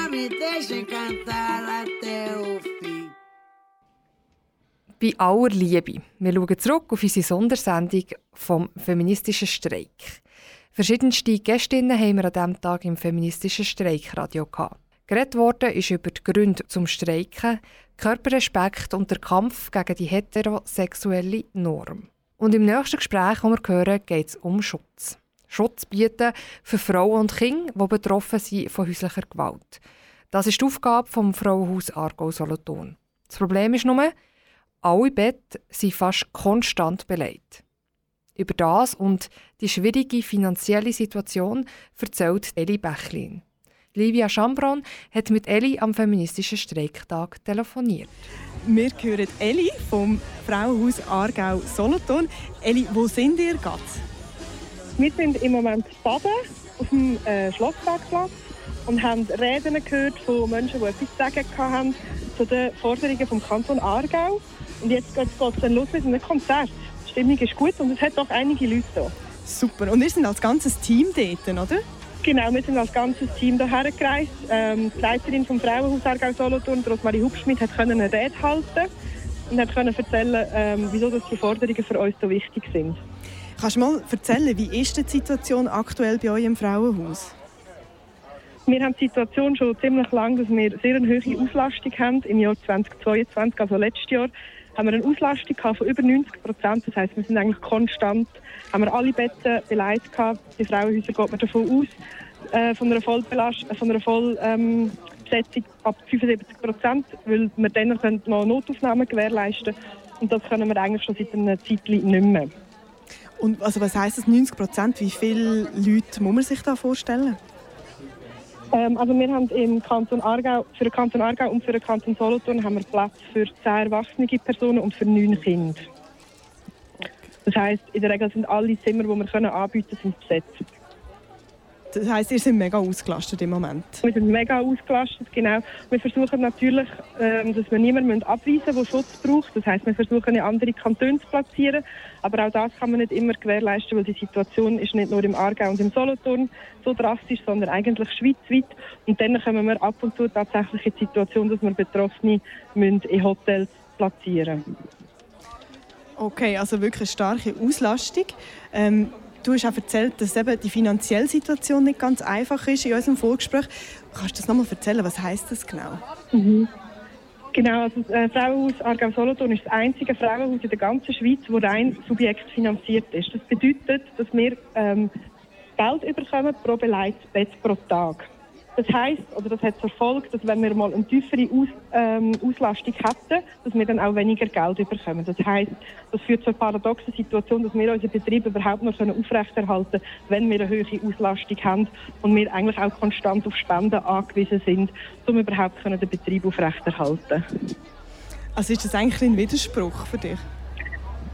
me deixem cantar até o fim. Bei aller Liebe. Wir schauen zurück auf unsere Sondersendung vom feministischen Streik. Verschiedenste Gästinnen haben wir an diesem Tag im feministischen Streikradio gehabt. Geredet worden ist über die Gründe zum Streiken, Körperrespekt und der Kampf gegen die heterosexuelle Norm. Und im nächsten Gespräch, das wir hören, geht es um Schutz. Schutz bieten für Frauen und Kinder, die betroffen sind von häuslicher Gewalt. Das ist die Aufgabe vom Frauenhaus Aargau Solothurn. Das Problem ist nur, alle Betten sind fast konstant belegt. Über das und die schwierige finanzielle Situation erzählt Eli Bächlin. Livia Schambron hat mit Eli am feministischen Streiktag telefoniert. Wir hören Eli vom Frauenhaus Aargau Solothurn. Eli, wo sind ihr gerade? Wir sind im Moment baden auf dem äh, Schlossbergplatz und haben Reden gehört von Menschen, die etwas zu sagen haben zu den Forderungen vom Kanton Aargau. Und jetzt geht es dann los mit einem Konzert. Die Stimmung ist gut und es hat doch einige Leute da. Super. Und ihr seid als ganzes Team dort, oder? Genau, wir sind als ganzes Team hierher gereist. Ähm, die Leiterin vom Frauenhaus Aargau Solothurn, Rosmarie Hubschmidt, hat können eine Rede halten und hat können erzählen, ähm, wieso das die Forderungen für uns so wichtig sind. Kannst du mal erzählen, wie ist die Situation aktuell bei euch im Frauenhaus? Wir haben die Situation schon ziemlich lang, dass wir sehr eine hohe Auslastung haben. Im Jahr 2022, also letztes Jahr, haben wir eine Auslastung von über 90 Prozent. Das heisst, wir sind eigentlich konstant, haben wir alle Betten beleidigt gehabt. Die Frauenhäuser geht man davon aus, äh, von einer Vollbelastung, äh, von einer Vollbesetzung ähm, ab 75 Prozent, weil wir dann können noch Notaufnahmen gewährleisten und das können wir eigentlich schon seit einer Zeit nicht mehr. Und also was heisst das 90 Prozent? Wie viele Leute muss man sich da vorstellen? Ähm, also wir haben im Kanton Aargau, für den Kanton Aargau und für den Kanton Solothurn haben wir Platz für 10 erwachsene Personen und für 9 Kinder. Das heisst, in der Regel sind alle Zimmer, die wir anbieten können, besetzt. Das heisst, ihr seid mega ausgelastet im Moment? Wir sind mega ausgelastet, genau. Wir versuchen natürlich, ähm, dass wir niemanden abweisen müssen, der Schutz braucht. Das heisst, wir versuchen, in andere Kantone zu platzieren. Aber auch das kann man nicht immer gewährleisten, weil die Situation ist nicht nur im Aargau und im Solothurn so drastisch, sondern eigentlich schweizweit. Und dann kommen wir ab und zu tatsächlich in die Situation, dass wir Betroffene müssen in Hotels platzieren Okay, also wirklich starke Auslastung. Ähm, Du hast auch erzählt, dass eben die finanzielle Situation nicht ganz einfach ist in unserem Vorgespräch. Kannst du das nochmal erzählen? Was heißt das genau? Mhm. Genau, also das äh, Frauenhaus Aargau Solothurn ist das einzige Frauenhaus in der ganzen Schweiz, wo rein subjektfinanziert ist. Das bedeutet, dass wir ähm, Geld überkommen pro Beleitsbett pro Tag. Das heisst, oder das hat zur Folge, dass wenn wir mal eine tiefere Aus, ähm, Auslastung hätten, dass wir dann auch weniger Geld bekommen. Das heisst, das führt zu einer paradoxen Situation, dass wir unseren Betrieb überhaupt noch aufrechterhalten können, wenn wir eine höhere Auslastung haben und wir eigentlich auch konstant auf Spenden angewiesen sind, um überhaupt den Betrieb aufrechterhalten Also ist das eigentlich ein Widerspruch für dich?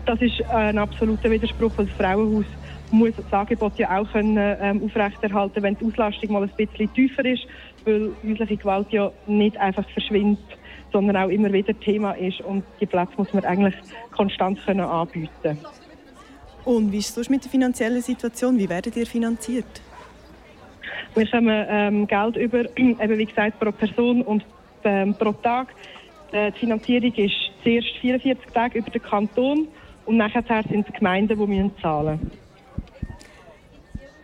Das ist ein absoluter Widerspruch, weil das Frauenhaus muss das Angebot ja auch können, ähm, aufrechterhalten, wenn die Auslastung mal ein bisschen tiefer ist, weil häusliche Gewalt ja nicht einfach verschwindet, sondern auch immer wieder Thema ist und die Plätze muss man eigentlich konstant können anbieten. Und wie ist es mit der finanziellen Situation? Wie werdet ihr finanziert? Wir bekommen ähm, Geld über, eben wie gesagt, pro Person und ähm, pro Tag. Äh, die Finanzierung ist zuerst 44 Tage über den Kanton und nachher sind es Gemeinden, die zahlen müssen.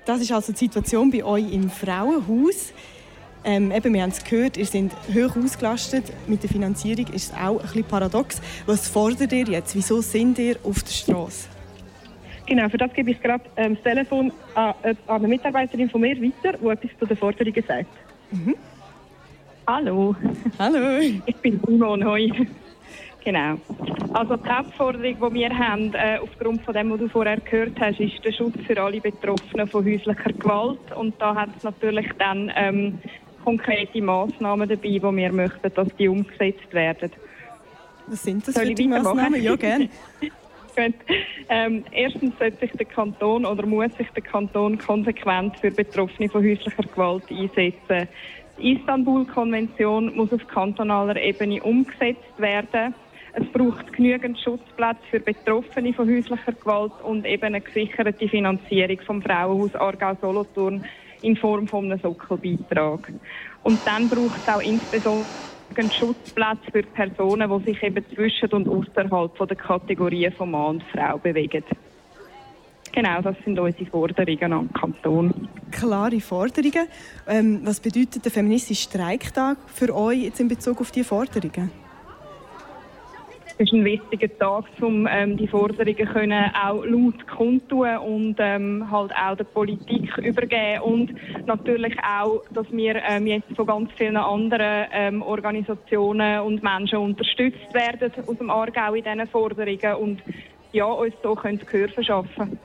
Das ist also die Situation bei euch im Frauenhaus. Ähm, eben, wir haben es gehört, ihr seid hoch ausgelastet. Mit der Finanzierung ist es auch ein bisschen paradox. Was fordert ihr jetzt? Wieso sind ihr auf der Straße? Genau, für das gebe ich gerade ähm, das Telefon an, äh, an eine Mitarbeiterin von mir weiter, die etwas zu den Forderungen sagt. Mhm. Hallo. Hallo. Ich bin Simon, hoi. Genau. Also die Hauptforderung, die wir haben, äh, aufgrund von dem, was du vorher gehört hast, ist der Schutz für alle Betroffenen von häuslicher Gewalt. Und da hat es natürlich dann ähm, konkrete Massnahmen dabei, wo wir möchten, dass die umgesetzt werden. Was sind das Soll für die Massnahmen? Ja, gerne. Ähm, erstens sollte sich der Kanton oder muss sich der Kanton konsequent für Betroffene von häuslicher Gewalt einsetzen. Die Istanbul-Konvention muss auf kantonaler Ebene umgesetzt werden. Es braucht genügend Schutzplätze für Betroffene von häuslicher Gewalt und eben eine gesicherte Finanzierung vom Frauenhaus Aargau-Solothurn in Form von einem Sockelbeitrag. Und dann braucht es auch insbesondere Schutzplätze für Personen, die sich eben zwischen und außerhalb der Kategorien von Mann und Frau bewegen. Genau, das sind unsere Forderungen am Kanton. Klare Forderungen. Ähm, was bedeutet der feministische Streiktag für euch jetzt in Bezug auf diese Forderungen? Es ist ein wichtiger Tag, um ähm, die Forderungen können auch laut kundtun und ähm, halt auch der Politik übergeben und natürlich auch, dass wir ähm, jetzt von ganz vielen anderen ähm, Organisationen und Menschen unterstützt werden aus dem Aargau in diesen Forderungen und ja, uns so können Gehör verschaffen.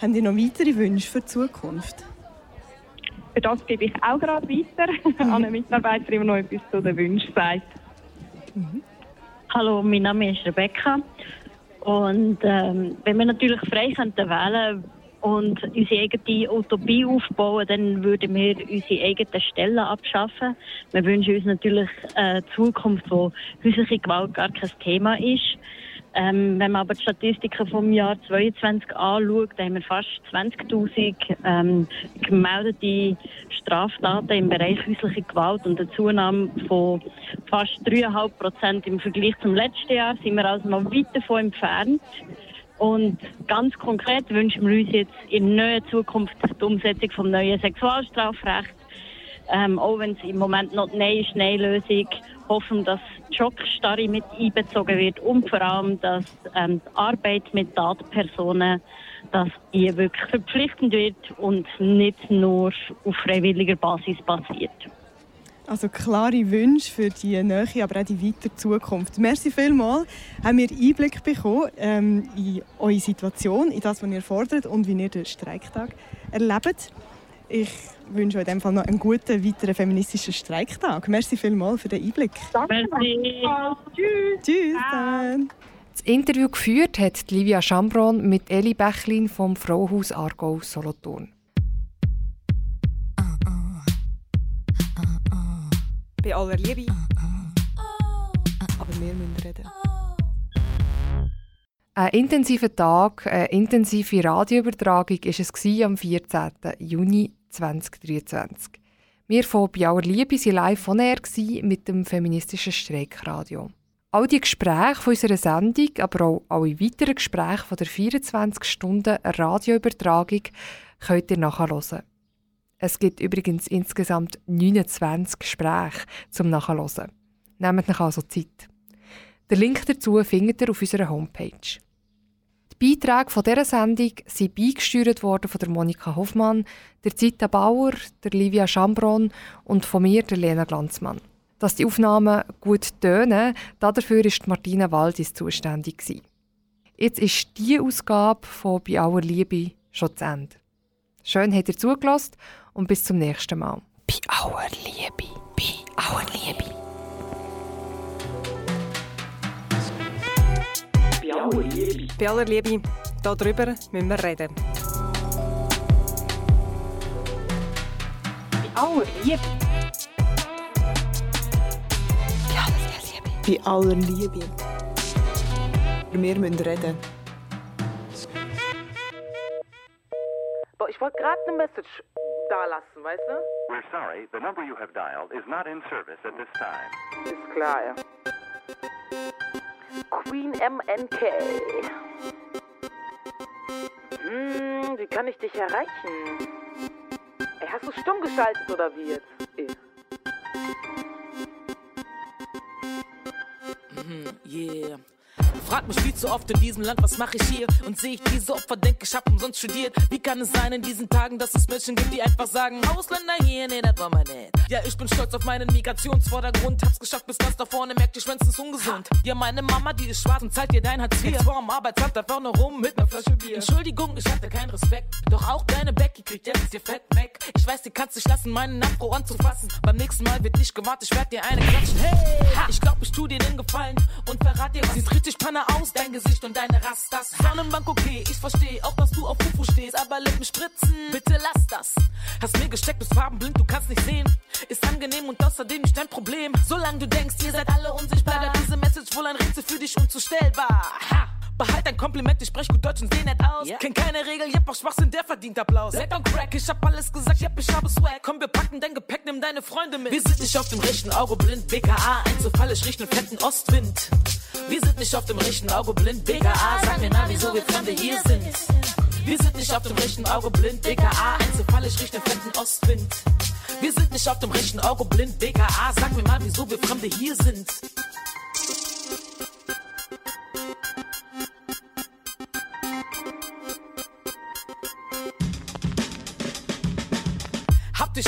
Haben ihr noch weitere Wünsche für die Zukunft? Für das gebe ich auch gerade weiter an eine Mitarbeiterin, die noch etwas zu den Wünschen sagt. Hallo, mein Name ist Rebecca. Und ähm, wenn wir natürlich frei könnten wählen und unsere eigene Utopie aufbauen, dann würden wir unsere eigenen Stellen abschaffen. Wir wünschen uns natürlich eine Zukunft, wo häusliche Gewalt gar kein Thema ist. Ähm, wenn man aber die Statistiken vom Jahr 2022 anschaut, haben wir fast 20.000 ähm, gemeldete Straftaten im Bereich häusliche Gewalt und eine Zunahme von fast 3,5 Prozent im Vergleich zum letzten Jahr. Sind wir also noch weit davon entfernt. Und ganz konkret wünschen wir uns jetzt in naher Zukunft die Umsetzung vom neuen Sexualstrafrecht. Ähm, auch wenn es im Moment noch Nein ist, Nein-Lösung, hoffen, dass die Schockstarre mit einbezogen wird und vor allem, dass ähm, die Arbeit mit Datenpersonen, dass die wirklich verpflichtend wird und nicht nur auf freiwilliger Basis passiert. Also klare Wünsche für die Nähe, aber auch die weitere Zukunft. Merci vielmals. Haben wir Einblick bekommen ähm, in eure Situation, in das, was ihr fordert und wie ihr den Streiktag erlebt. Ich wünsche euch in dem Fall noch einen guten weiteren feministischen Streiktag. Merci vielmals für den Einblick. Merci. Tschüss. Tschüss. Dann. Das Interview geführt hat Livia Schambron mit Eli Bechlin vom Frauhaus Aargau Solothurn. Bei aller Liebe. Aber wir müssen reden. Ein intensiver Tag, eine intensive Radioübertragung war es am 14. Juni 2023. Wir von Biauer Liebe waren live von air mit dem feministischen Streikradio. All die Gespräche von unserer Sendung, aber auch alle weiteren Gespräche von der 24-Stunden-Radioübertragung könnt ihr nachhören. Es gibt übrigens insgesamt 29 Gespräche zum Nachhören. Nehmt euch also Zeit. Den Link dazu findet ihr auf unserer Homepage. Beiträge von dieser Sendung sind beigesteuert worden von der Monika Hoffmann, der Zita Bauer, der Livia Schambron und von mir, der Lena Glanzmann. Dass die Aufnahmen gut tönen, dafür ist Martina Waldis zuständig. Jetzt ist diese Ausgabe von «Bei aller Liebe» schon zu Ende. Schön habt ihr zugelassen und bis zum nächsten Mal. Bei aller Liebe, bei aller Liebe. Bei aller Liebe. Bei aller Liebe. Darüber müssen wir reden. Bei aller Liebe. Bei aller Liebe. Wir müssen reden. Boah, ich wollte gerade eine Message da lassen, weißt du? We're sorry, the number you have dialed is not in service at this time. Ist klar, ja. Queen MNK. Hm, wie kann ich dich erreichen? Ey, hast du stumm geschaltet oder wie jetzt? Ey. Mhm, yeah. Frag mich viel zu oft in diesem Land, was mache ich hier? Und sehe ich diese Opfer, denke ich hab umsonst studiert. Wie kann es sein in diesen Tagen, dass es Menschen gibt, die einfach sagen, Ausländer hier, nee, das war mein nicht. Ja, ich bin stolz auf meinen Migrationsvordergrund, hab's geschafft bis ganz da vorne, merkt, Schwänze ist ungesund. Ja, meine Mama, die ist schwarz und zahlt dir dein Hartz IV. Jetzt vor am Arbeitsamt, da vorne rum mit ner Flasche Bier. Entschuldigung, ich hatte keinen Respekt, doch auch deine Becky kriegt jetzt ihr Fett weg. Ich weiß, die kannst dich lassen, meinen Afro anzufassen. Beim nächsten Mal wird nicht gewartet, ich werd dir eine klatschen. Hey, ich glaub, ich tu dir den Gefallen und verrat dir was. Sieht richtig Panne Deine Aus, dein Gesicht und deine Rastas. Sonnenbank okay, ich verstehe auch, dass du auf Fufu stehst, aber Lippen spritzen, bitte lass das. Hast mir gesteckt, bist farbenblind, du kannst nicht sehen. Ist angenehm und außerdem nicht dein Problem. Solange du denkst, ihr seid alle unsichtbar, bleibt diese Message wohl ein Rätsel für dich unzustellbar. Ha! Behalt ein Kompliment, ich sprech gut Deutsch und seh nett aus. Yeah. Kenn keine Regel, jep, auch Schwachsinn, der verdient Applaus. Leck und Crack, ich hab alles gesagt, jep, ich habe Swag. Komm, wir packen dein Gepäck, nimm deine Freunde mit. Wir sind nicht auf dem rechten Auge blind, BKA, Einzelfall, ich riech nen fetten Ostwind. Wir sind nicht auf dem rechten Auge blind, BKA, sag mir mal, wieso wir Fremde hier sind. Wir sind nicht auf dem rechten Auge blind, BKA, Einzelfall, ich riech nen fetten Ostwind. Wir sind nicht auf dem rechten Auge blind, BKA, sag mir mal, wieso wir Fremde hier sind.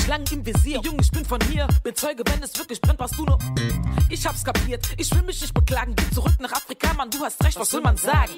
Lang im Visier, Junge, ich bin von hier. Bin Zeuge, wenn es wirklich brennt, was du nur. Ich hab's kapiert, ich will mich nicht beklagen. Geh zurück nach Afrika, Mann, du hast recht, was soll man sagen?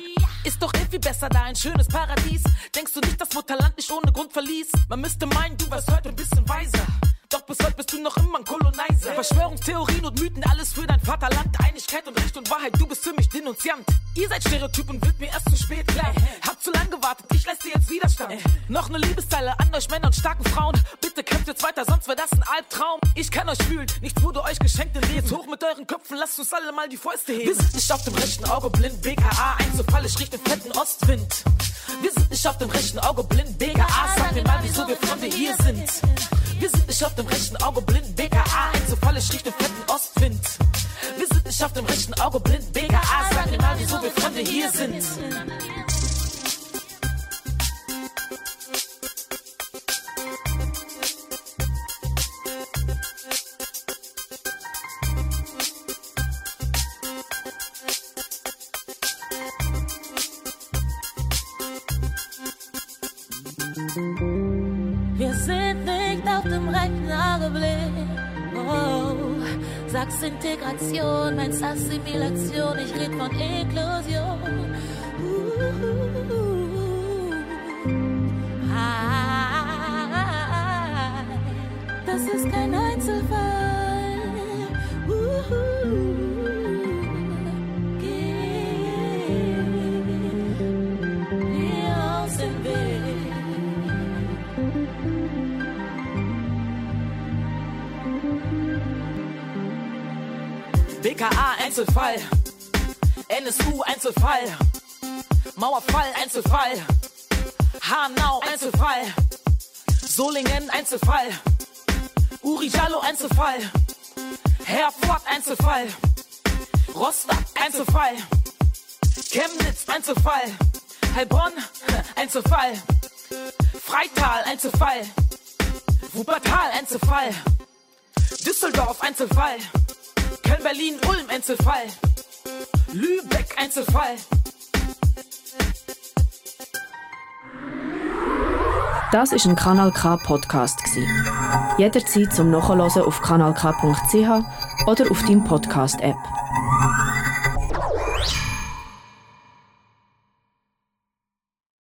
Ist doch viel besser da, ein schönes Paradies. Denkst du nicht, dass Mutterland nicht ohne Grund verließ? Man müsste meinen, du wärst heute ein bisschen weiser. Doch bis heute bist du noch immer ein Kolonizer. Verschwörungstheorien und Mythen, alles für dein Vaterland. Einigkeit und Recht und Wahrheit, du bist für mich Denunziant. Ihr seid Stereotyp und wird mir erst zu spät klar. Hab zu lang gewartet, ich leiste jetzt Widerstand. Noch ne Liebesteile an euch Männer und starken Frauen. Bitte kämpft jetzt weiter, sonst wär das ein Albtraum. Ich kann euch fühlen, nichts wurde euch geschenkt in Leben. Hoch mit euren Köpfen, lasst uns alle mal die Fäuste heben. Wir sind nicht auf dem rechten Auge blind, BKA, Einzelfall, ich riech den fetten Ostwind. Wir sind nicht auf dem rechten Auge blind, BKA, sag mir mal, wieso wir Freunde hier sind. Wir sind nicht auf dem rechten Auge blind, BKA, Einzelfall, ich riech den fetten Ostwind. Wir sind nicht auf dem rechten Auge blind, BKA, meinst Assimilation, ich red von Inklusion. Einzelfall, NSU Einzelfall, Mauerfall Einzelfall, Hanau Einzelfall, Solingen Einzelfall, Uri Jallo Einzelfall, Herford Einzelfall, Rostock Einzelfall, Chemnitz Einzelfall, Heilbronn Einzelfall, Freital Einzelfall, Wuppertal Einzelfall, Düsseldorf Einzelfall. Köln, Berlin, Ulm, Einzelfall. Lübeck, Einzelfall. Das ist ein Kanal K Podcast. Jederzeit zum Nachhören auf kanalk.ch oder auf deinem Podcast App.